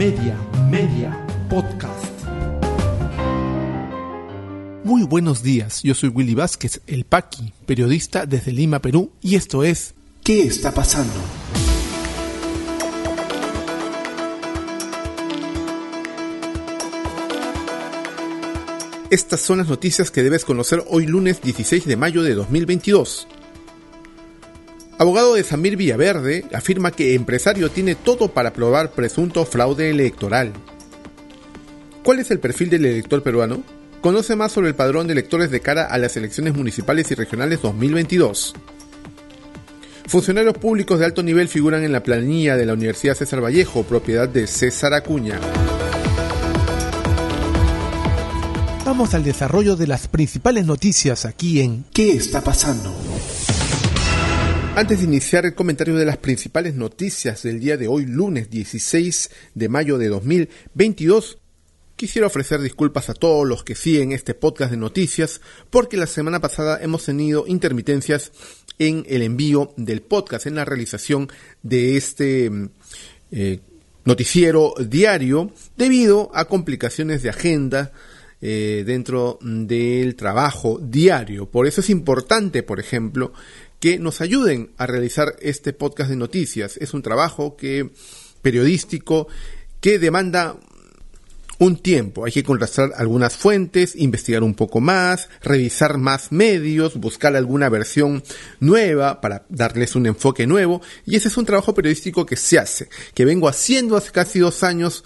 Media, Media, Podcast. Muy buenos días, yo soy Willy Vázquez, el Paqui, periodista desde Lima, Perú, y esto es ¿Qué está pasando? Estas son las noticias que debes conocer hoy lunes 16 de mayo de 2022. Abogado de Samir Villaverde afirma que empresario tiene todo para probar presunto fraude electoral. ¿Cuál es el perfil del elector peruano? Conoce más sobre el padrón de electores de cara a las elecciones municipales y regionales 2022. Funcionarios públicos de alto nivel figuran en la planilla de la Universidad César Vallejo, propiedad de César Acuña. Vamos al desarrollo de las principales noticias aquí en ¿Qué está pasando? Antes de iniciar el comentario de las principales noticias del día de hoy, lunes 16 de mayo de 2022, quisiera ofrecer disculpas a todos los que siguen este podcast de noticias, porque la semana pasada hemos tenido intermitencias en el envío del podcast, en la realización de este eh, noticiero diario, debido a complicaciones de agenda, eh, dentro del trabajo diario. Por eso es importante, por ejemplo, que nos ayuden a realizar este podcast de noticias. Es un trabajo que periodístico que demanda un tiempo. Hay que contrastar algunas fuentes, investigar un poco más, revisar más medios, buscar alguna versión nueva para darles un enfoque nuevo. Y ese es un trabajo periodístico que se hace, que vengo haciendo hace casi dos años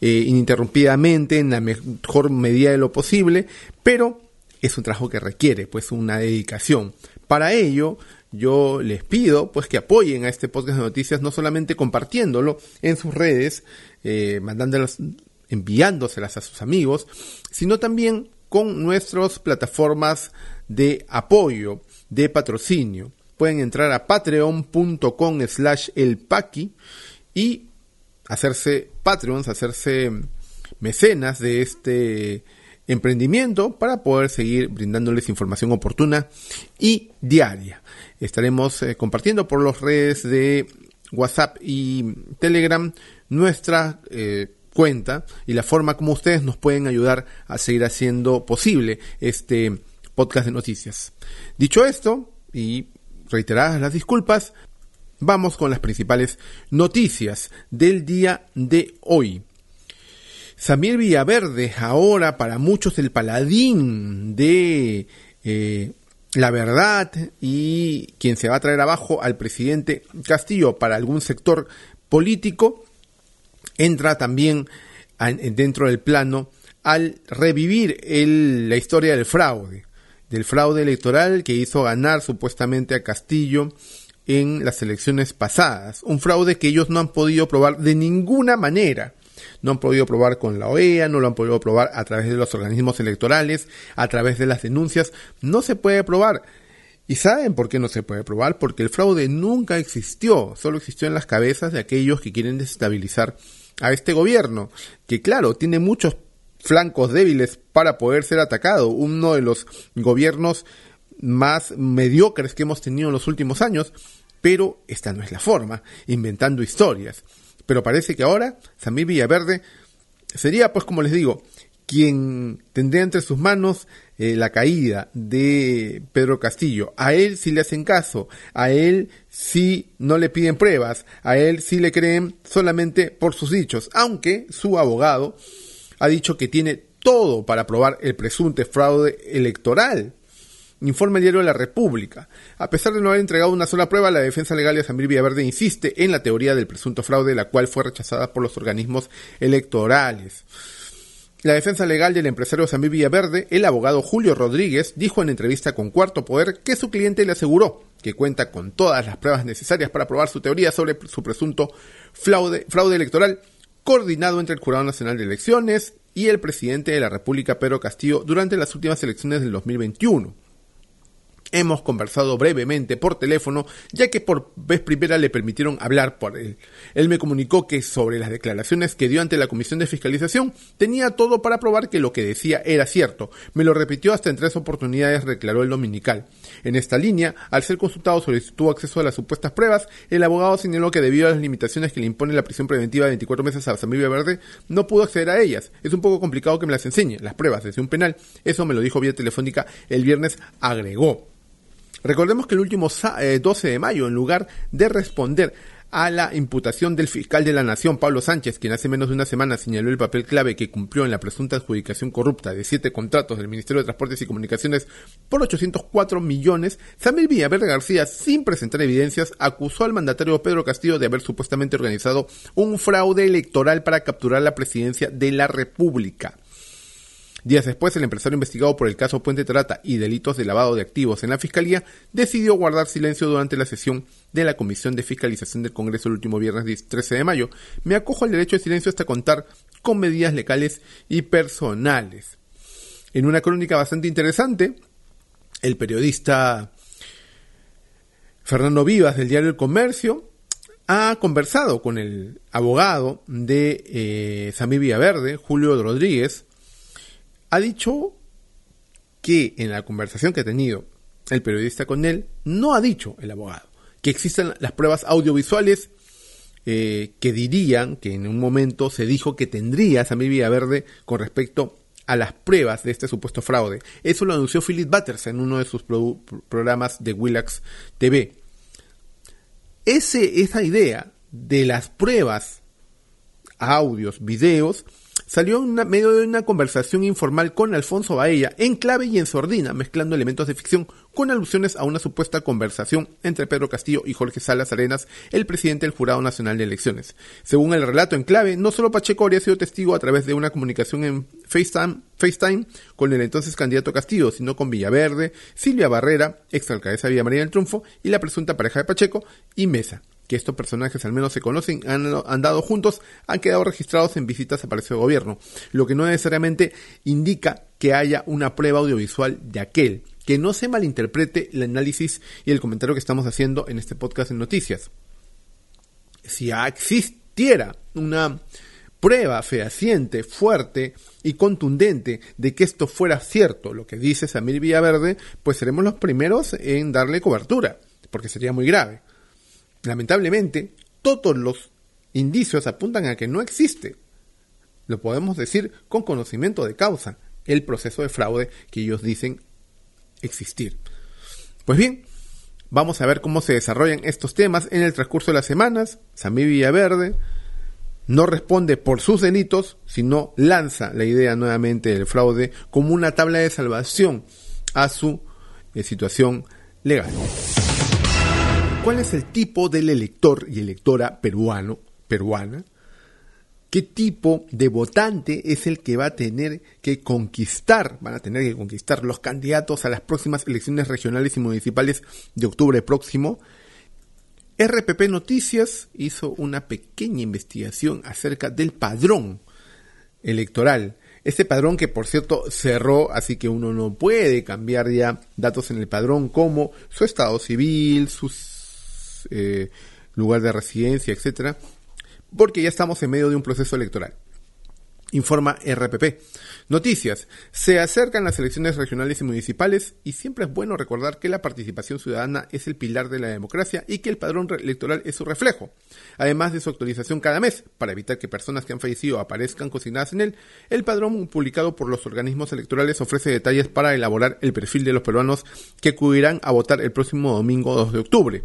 eh, ininterrumpidamente en la mejor medida de lo posible, pero es un trabajo que requiere pues una dedicación. Para ello, yo les pido pues que apoyen a este podcast de noticias no solamente compartiéndolo en sus redes, eh, mandándolas, enviándoselas a sus amigos, sino también con nuestras plataformas de apoyo, de patrocinio. Pueden entrar a patreon.com slash elpaqui y hacerse Patreons, hacerse mecenas de este emprendimiento para poder seguir brindándoles información oportuna y diaria. Estaremos eh, compartiendo por las redes de WhatsApp y Telegram nuestra eh, cuenta y la forma como ustedes nos pueden ayudar a seguir haciendo posible este podcast de noticias. Dicho esto, y reiteradas las disculpas, Vamos con las principales noticias del día de hoy. Samir Villaverde, ahora para muchos el paladín de eh, la verdad y quien se va a traer abajo al presidente Castillo para algún sector político, entra también dentro del plano al revivir la historia del fraude, del fraude electoral que hizo ganar supuestamente a Castillo en las elecciones pasadas. Un fraude que ellos no han podido probar de ninguna manera. No han podido probar con la OEA, no lo han podido probar a través de los organismos electorales, a través de las denuncias. No se puede probar. ¿Y saben por qué no se puede probar? Porque el fraude nunca existió, solo existió en las cabezas de aquellos que quieren desestabilizar a este gobierno, que claro, tiene muchos flancos débiles para poder ser atacado. Uno de los gobiernos más mediocres que hemos tenido en los últimos años, pero esta no es la forma, inventando historias. Pero parece que ahora Samir Villaverde sería, pues como les digo, quien tendría entre sus manos eh, la caída de Pedro Castillo. A él sí le hacen caso, a él sí no le piden pruebas, a él sí le creen solamente por sus dichos, aunque su abogado ha dicho que tiene todo para probar el presunto fraude electoral Informe diario de la República. A pesar de no haber entregado una sola prueba, la defensa legal de Samir Villaverde insiste en la teoría del presunto fraude, la cual fue rechazada por los organismos electorales. La defensa legal del empresario Samir Villaverde, el abogado Julio Rodríguez, dijo en entrevista con Cuarto Poder que su cliente le aseguró que cuenta con todas las pruebas necesarias para probar su teoría sobre su presunto fraude, fraude electoral coordinado entre el Jurado Nacional de Elecciones y el presidente de la República, Pedro Castillo, durante las últimas elecciones del 2021. Hemos conversado brevemente por teléfono, ya que por vez primera le permitieron hablar por él. Él me comunicó que sobre las declaraciones que dio ante la Comisión de Fiscalización tenía todo para probar que lo que decía era cierto. Me lo repitió hasta en tres oportunidades, declaró el dominical. En esta línea, al ser consultado sobre si tuvo acceso a las supuestas pruebas, el abogado señaló que debido a las limitaciones que le impone la prisión preventiva de 24 meses a Samir Verde, no pudo acceder a ellas. Es un poco complicado que me las enseñe, las pruebas desde un penal. Eso me lo dijo vía telefónica el viernes, agregó. Recordemos que el último 12 eh, de mayo, en lugar de responder a la imputación del fiscal de la Nación, Pablo Sánchez, quien hace menos de una semana señaló el papel clave que cumplió en la presunta adjudicación corrupta de siete contratos del Ministerio de Transportes y Comunicaciones por 804 millones, Samir Villaverde García, sin presentar evidencias, acusó al mandatario Pedro Castillo de haber supuestamente organizado un fraude electoral para capturar la presidencia de la República. Días después, el empresario investigado por el caso Puente Trata y delitos de lavado de activos en la Fiscalía decidió guardar silencio durante la sesión de la Comisión de Fiscalización del Congreso el último viernes 13 de mayo. Me acojo al derecho de silencio hasta contar con medidas legales y personales. En una crónica bastante interesante, el periodista Fernando Vivas del diario El Comercio ha conversado con el abogado de eh, Samí Villaverde, Julio Rodríguez, ha dicho que en la conversación que ha tenido el periodista con él, no ha dicho el abogado que existen las pruebas audiovisuales eh, que dirían que en un momento se dijo que tendría Samir Villaverde con respecto a las pruebas de este supuesto fraude. Eso lo anunció Philip Butters en uno de sus programas de Willax TV. Esa idea de las pruebas, audios, videos, salió en medio de una conversación informal con Alfonso Baella, en clave y en sordina, mezclando elementos de ficción con alusiones a una supuesta conversación entre Pedro Castillo y Jorge Salas Arenas, el presidente del Jurado Nacional de Elecciones. Según el relato en clave, no solo Pacheco habría sido testigo a través de una comunicación en FaceTime, FaceTime con el entonces candidato Castillo, sino con Villaverde, Silvia Barrera, ex alcaldesa de Villa María del Triunfo, y la presunta pareja de Pacheco, y Mesa estos personajes al menos se conocen, han andado juntos, han quedado registrados en visitas a Palacio de Gobierno, lo que no necesariamente indica que haya una prueba audiovisual de aquel, que no se malinterprete el análisis y el comentario que estamos haciendo en este podcast de noticias. Si existiera una prueba fehaciente, fuerte y contundente de que esto fuera cierto, lo que dice Samir Villaverde, pues seremos los primeros en darle cobertura, porque sería muy grave. Lamentablemente, todos los indicios apuntan a que no existe, lo podemos decir con conocimiento de causa, el proceso de fraude que ellos dicen existir. Pues bien, vamos a ver cómo se desarrollan estos temas en el transcurso de las semanas. Samí Villaverde no responde por sus delitos, sino lanza la idea nuevamente del fraude como una tabla de salvación a su eh, situación legal cuál es el tipo del elector y electora peruano, peruana, qué tipo de votante es el que va a tener que conquistar, van a tener que conquistar los candidatos a las próximas elecciones regionales y municipales de octubre próximo. RPP Noticias hizo una pequeña investigación acerca del padrón electoral. Este padrón que por cierto cerró, así que uno no puede cambiar ya datos en el padrón como su estado civil, sus eh, lugar de residencia, etcétera, porque ya estamos en medio de un proceso electoral. Informa RPP. Noticias. Se acercan las elecciones regionales y municipales y siempre es bueno recordar que la participación ciudadana es el pilar de la democracia y que el padrón electoral es su reflejo. Además de su actualización cada mes, para evitar que personas que han fallecido aparezcan cocinadas en él, el padrón publicado por los organismos electorales ofrece detalles para elaborar el perfil de los peruanos que acudirán a votar el próximo domingo 2 de octubre.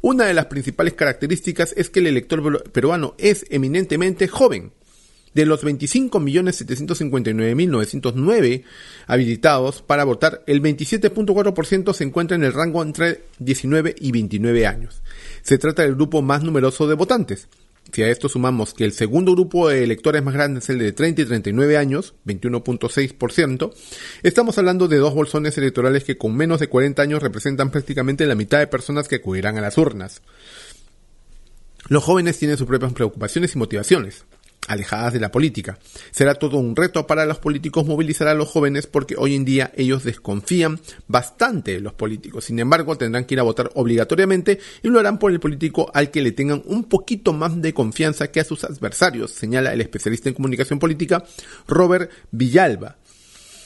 Una de las principales características es que el elector peruano es eminentemente joven. De los 25.759.909 habilitados para votar, el 27.4% se encuentra en el rango entre 19 y 29 años. Se trata del grupo más numeroso de votantes. Si a esto sumamos que el segundo grupo de electores más grande es el de 30 y 39 años, 21.6%, estamos hablando de dos bolsones electorales que con menos de 40 años representan prácticamente la mitad de personas que acudirán a las urnas. Los jóvenes tienen sus propias preocupaciones y motivaciones. Alejadas de la política. Será todo un reto para los políticos movilizar a los jóvenes porque hoy en día ellos desconfían bastante de los políticos. Sin embargo, tendrán que ir a votar obligatoriamente y lo harán por el político al que le tengan un poquito más de confianza que a sus adversarios, señala el especialista en comunicación política Robert Villalba.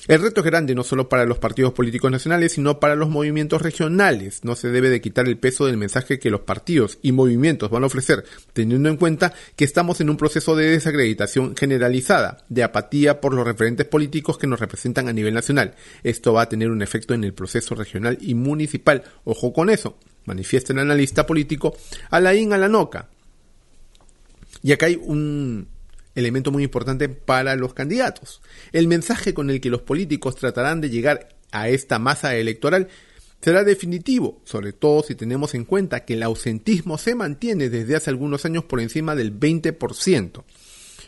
El reto es grande no solo para los partidos políticos nacionales, sino para los movimientos regionales. No se debe de quitar el peso del mensaje que los partidos y movimientos van a ofrecer, teniendo en cuenta que estamos en un proceso de desacreditación generalizada, de apatía por los referentes políticos que nos representan a nivel nacional. Esto va a tener un efecto en el proceso regional y municipal. Ojo con eso, manifiesta el analista político Alain Alanoca. Y acá hay un, elemento muy importante para los candidatos. El mensaje con el que los políticos tratarán de llegar a esta masa electoral será definitivo, sobre todo si tenemos en cuenta que el ausentismo se mantiene desde hace algunos años por encima del 20%.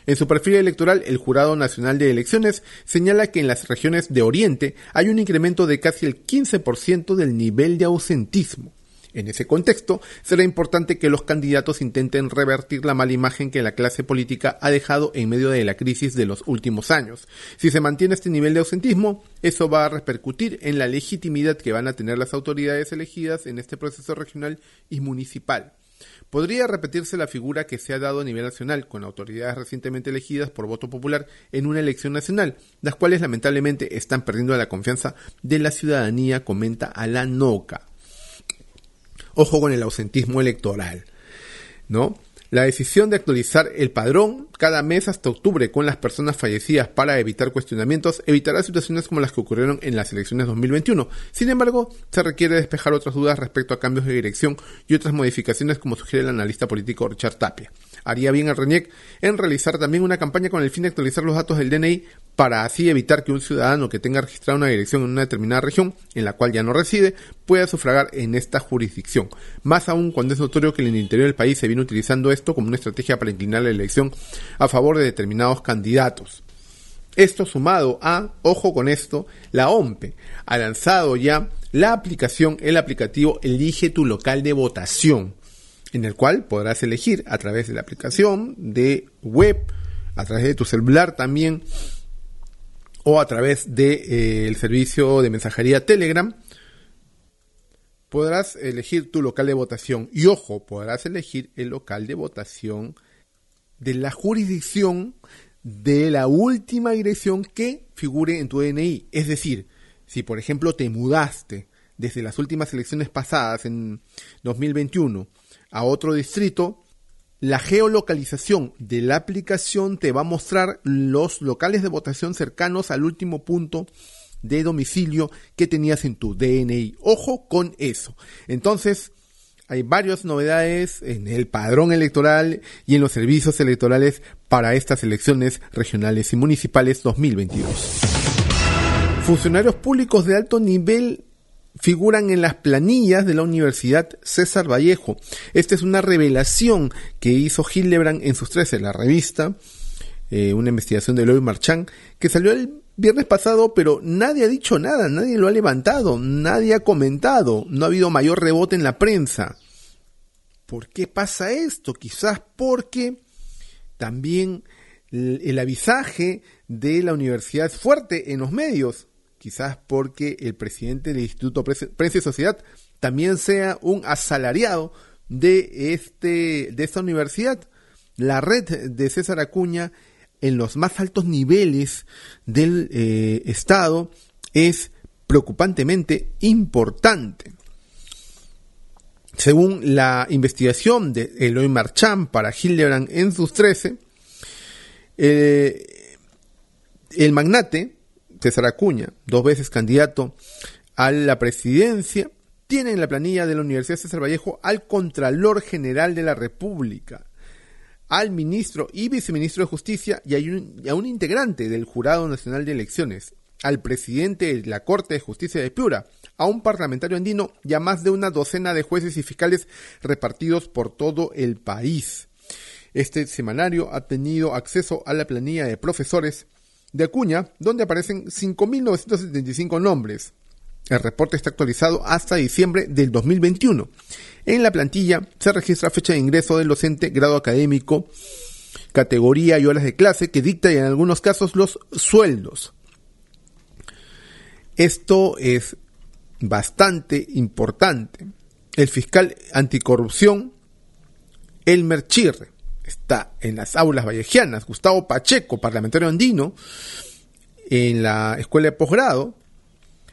En su perfil electoral, el Jurado Nacional de Elecciones señala que en las regiones de Oriente hay un incremento de casi el 15% del nivel de ausentismo. En ese contexto, será importante que los candidatos intenten revertir la mala imagen que la clase política ha dejado en medio de la crisis de los últimos años. Si se mantiene este nivel de ausentismo, eso va a repercutir en la legitimidad que van a tener las autoridades elegidas en este proceso regional y municipal. Podría repetirse la figura que se ha dado a nivel nacional con autoridades recientemente elegidas por voto popular en una elección nacional, las cuales lamentablemente están perdiendo la confianza de la ciudadanía, comenta la NOCA. Ojo con el ausentismo electoral, ¿no? La decisión de actualizar el padrón cada mes hasta octubre con las personas fallecidas para evitar cuestionamientos evitará situaciones como las que ocurrieron en las elecciones 2021. Sin embargo, se requiere despejar otras dudas respecto a cambios de dirección y otras modificaciones como sugiere el analista político Richard Tapia haría bien el RENIEC en realizar también una campaña con el fin de actualizar los datos del DNI para así evitar que un ciudadano que tenga registrada una dirección en una determinada región en la cual ya no reside pueda sufragar en esta jurisdicción. Más aún cuando es notorio que en el interior del país se viene utilizando esto como una estrategia para inclinar la elección a favor de determinados candidatos. Esto sumado a, ojo con esto, la OMPE ha lanzado ya la aplicación, el aplicativo Elige tu local de votación en el cual podrás elegir a través de la aplicación de web, a través de tu celular también, o a través del de, eh, servicio de mensajería Telegram, podrás elegir tu local de votación. Y ojo, podrás elegir el local de votación de la jurisdicción de la última dirección que figure en tu DNI. Es decir, si por ejemplo te mudaste desde las últimas elecciones pasadas en 2021 a otro distrito, la geolocalización de la aplicación te va a mostrar los locales de votación cercanos al último punto de domicilio que tenías en tu DNI. Ojo con eso. Entonces, hay varias novedades en el padrón electoral y en los servicios electorales para estas elecciones regionales y municipales 2022. Funcionarios públicos de alto nivel figuran en las planillas de la Universidad César Vallejo. Esta es una revelación que hizo Hildebrand en sus 13, la revista, eh, una investigación de Eloy Marchand, que salió el viernes pasado, pero nadie ha dicho nada, nadie lo ha levantado, nadie ha comentado, no ha habido mayor rebote en la prensa. ¿Por qué pasa esto? Quizás porque también el avisaje de la universidad es fuerte en los medios quizás porque el presidente del Instituto Prensa y Sociedad también sea un asalariado de, este, de esta universidad. La red de César Acuña en los más altos niveles del eh, Estado es preocupantemente importante. Según la investigación de Eloy Marchand para Hildebrand en sus 13, eh, el magnate César Acuña, dos veces candidato a la presidencia, tiene en la planilla de la Universidad César Vallejo al Contralor General de la República, al ministro y viceministro de Justicia y a un, integrante del Jurado Nacional de Elecciones, al presidente de la Corte de Justicia de Piura, a un parlamentario andino y a más de una docena de jueces y fiscales repartidos por todo el país. Este semanario ha tenido acceso a la planilla de profesores, de Acuña, donde aparecen 5.975 nombres. El reporte está actualizado hasta diciembre del 2021. En la plantilla se registra fecha de ingreso del docente, grado académico categoría y horas de clase que dicta en algunos casos los sueldos. Esto es bastante importante. El fiscal anticorrupción, Elmer Chirre, está en las aulas vallejianas. Gustavo Pacheco, parlamentario andino, en la escuela de posgrado.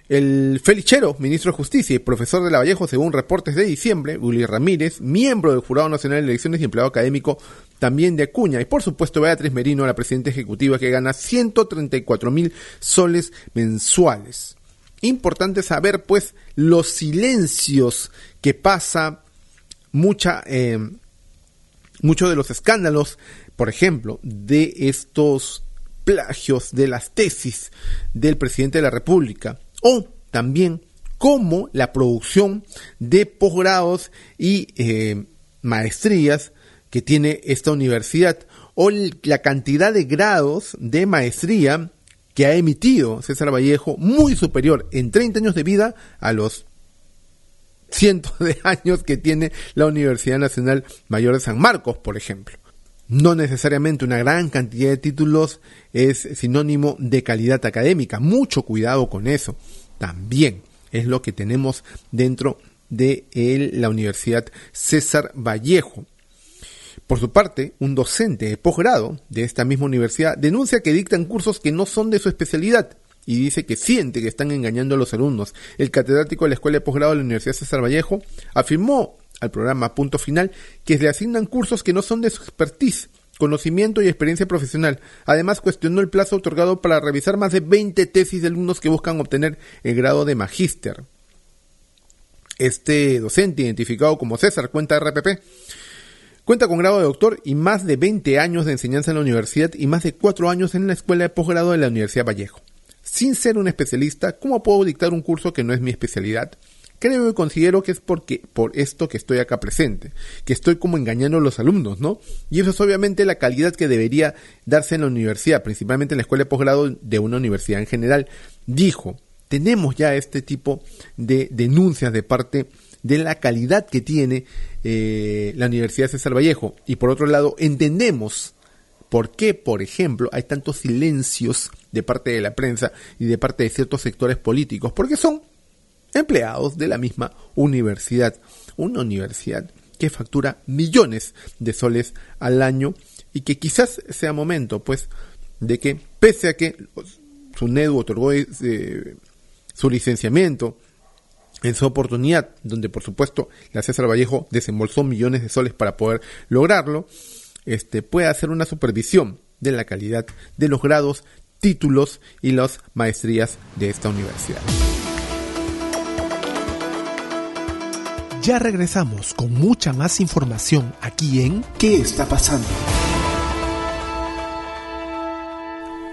El Felichero, ministro de Justicia y profesor de la Vallejo, según reportes de diciembre, Uli Ramírez, miembro del Jurado Nacional de Elecciones y empleado académico también de Acuña, y por supuesto Beatriz Merino, la presidenta ejecutiva que gana 134 mil soles mensuales. Importante saber, pues, los silencios que pasa mucha, eh, muchos de los escándalos, por ejemplo, de estos plagios de las tesis del presidente de la República o también cómo la producción de posgrados y eh, maestrías que tiene esta universidad o la cantidad de grados de maestría que ha emitido César Vallejo muy superior en 30 años de vida a los cientos de años que tiene la Universidad Nacional Mayor de San Marcos, por ejemplo. No necesariamente una gran cantidad de títulos es sinónimo de calidad académica. Mucho cuidado con eso. También es lo que tenemos dentro de la Universidad César Vallejo. Por su parte, un docente de posgrado de esta misma universidad denuncia que dictan cursos que no son de su especialidad y dice que siente que están engañando a los alumnos. El catedrático de la Escuela de Posgrado de la Universidad César Vallejo afirmó al programa Punto Final que le asignan cursos que no son de su expertise, conocimiento y experiencia profesional. Además, cuestionó el plazo otorgado para revisar más de 20 tesis de alumnos que buscan obtener el grado de magíster. Este docente, identificado como César, cuenta RPP, Cuenta con grado de doctor y más de 20 años de enseñanza en la universidad y más de 4 años en la escuela de posgrado de la Universidad Vallejo sin ser un especialista, ¿cómo puedo dictar un curso que no es mi especialidad? Creo y considero que es porque, por esto que estoy acá presente, que estoy como engañando a los alumnos, ¿no? Y eso es obviamente la calidad que debería darse en la universidad, principalmente en la escuela de posgrado de una universidad en general. Dijo, tenemos ya este tipo de denuncias de parte de la calidad que tiene eh, la Universidad César Vallejo. Y por otro lado, entendemos por qué, por ejemplo, hay tantos silencios de parte de la prensa y de parte de ciertos sectores políticos, porque son empleados de la misma universidad, una universidad que factura millones de soles al año y que quizás sea momento, pues, de que pese a que su NEDU otorgó su licenciamiento en su oportunidad, donde por supuesto la César Vallejo desembolsó millones de soles para poder lograrlo, este, puede hacer una supervisión de la calidad de los grados títulos y las maestrías de esta universidad. Ya regresamos con mucha más información aquí en ¿Qué está pasando?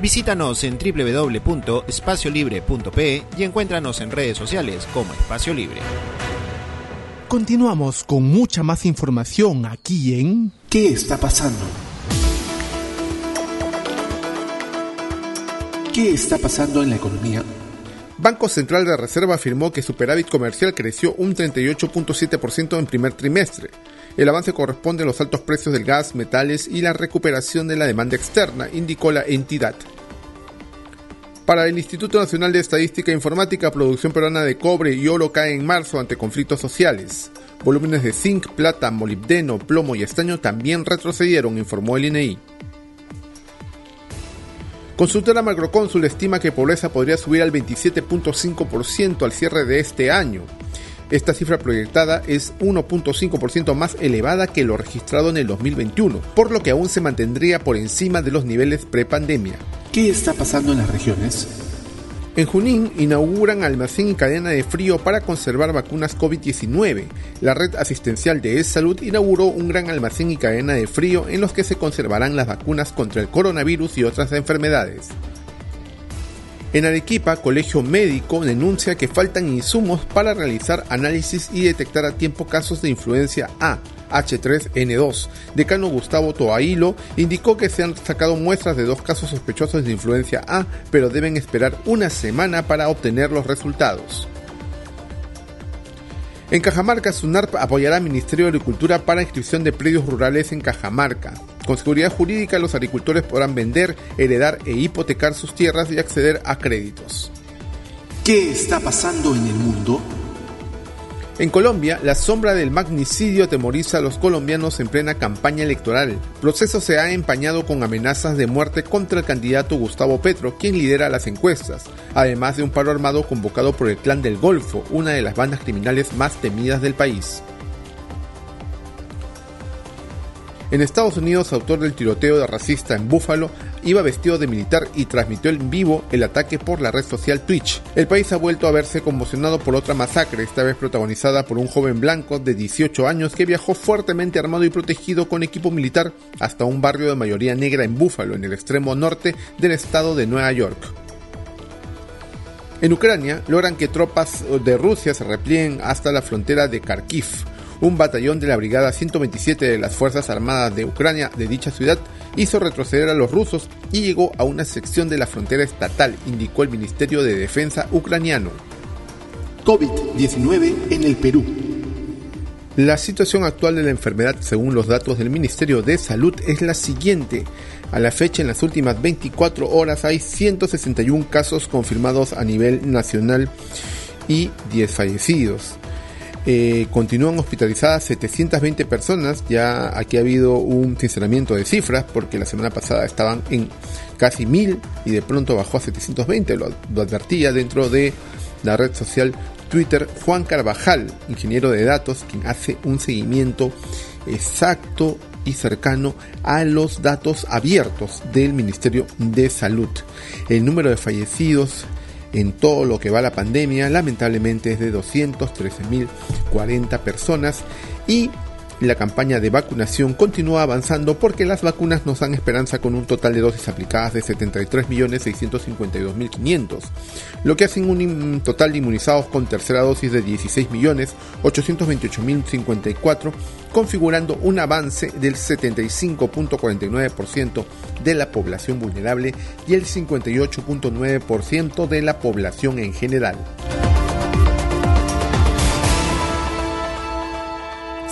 Visítanos en www.espaciolibre.pe y encuéntranos en redes sociales como Espacio Libre. Continuamos con mucha más información aquí en ¿Qué está pasando? ¿Qué está pasando en la economía? Banco Central de Reserva afirmó que superávit comercial creció un 38.7% en primer trimestre. El avance corresponde a los altos precios del gas, metales y la recuperación de la demanda externa, indicó la entidad. Para el Instituto Nacional de Estadística e Informática, producción peruana de cobre y oro cae en marzo ante conflictos sociales. Volúmenes de zinc, plata, molibdeno, plomo y estaño también retrocedieron, informó el INEI. Consultora Macrocónsul estima que pobreza podría subir al 27.5% al cierre de este año. Esta cifra proyectada es 1.5% más elevada que lo registrado en el 2021, por lo que aún se mantendría por encima de los niveles prepandemia. ¿Qué está pasando en las regiones? En Junín inauguran almacén y cadena de frío para conservar vacunas COVID-19. La red asistencial de E-Salud inauguró un gran almacén y cadena de frío en los que se conservarán las vacunas contra el coronavirus y otras enfermedades. En Arequipa, Colegio Médico denuncia que faltan insumos para realizar análisis y detectar a tiempo casos de influencia A. H3N2. Decano Gustavo Toailo indicó que se han sacado muestras de dos casos sospechosos de influencia A, pero deben esperar una semana para obtener los resultados. En Cajamarca, SUNARP apoyará al Ministerio de Agricultura para inscripción de predios rurales en Cajamarca. Con seguridad jurídica, los agricultores podrán vender, heredar e hipotecar sus tierras y acceder a créditos. ¿Qué está pasando en el mundo? En Colombia, la sombra del magnicidio atemoriza a los colombianos en plena campaña electoral. El proceso se ha empañado con amenazas de muerte contra el candidato Gustavo Petro, quien lidera las encuestas, además de un paro armado convocado por el Clan del Golfo, una de las bandas criminales más temidas del país. En Estados Unidos, autor del tiroteo de racista en Buffalo, iba vestido de militar y transmitió en vivo el ataque por la red social Twitch. El país ha vuelto a verse conmocionado por otra masacre, esta vez protagonizada por un joven blanco de 18 años que viajó fuertemente armado y protegido con equipo militar hasta un barrio de mayoría negra en Buffalo, en el extremo norte del estado de Nueva York. En Ucrania logran que tropas de Rusia se replieguen hasta la frontera de Kharkiv un batallón de la Brigada 127 de las Fuerzas Armadas de Ucrania de dicha ciudad hizo retroceder a los rusos y llegó a una sección de la frontera estatal, indicó el Ministerio de Defensa ucraniano. COVID-19 en el Perú. La situación actual de la enfermedad, según los datos del Ministerio de Salud, es la siguiente. A la fecha, en las últimas 24 horas hay 161 casos confirmados a nivel nacional y 10 fallecidos. Eh, continúan hospitalizadas 720 personas. Ya aquí ha habido un sinceramiento de cifras porque la semana pasada estaban en casi 1000 y de pronto bajó a 720. Lo, lo advertía dentro de la red social Twitter Juan Carvajal, ingeniero de datos, quien hace un seguimiento exacto y cercano a los datos abiertos del Ministerio de Salud. El número de fallecidos en todo lo que va la pandemia, lamentablemente es de 213.040 personas y la campaña de vacunación continúa avanzando porque las vacunas nos dan esperanza con un total de dosis aplicadas de 73.652.500, lo que hacen un total de inmunizados con tercera dosis de 16.828.054, configurando un avance del 75.49% de la población vulnerable y el 58.9% de la población en general.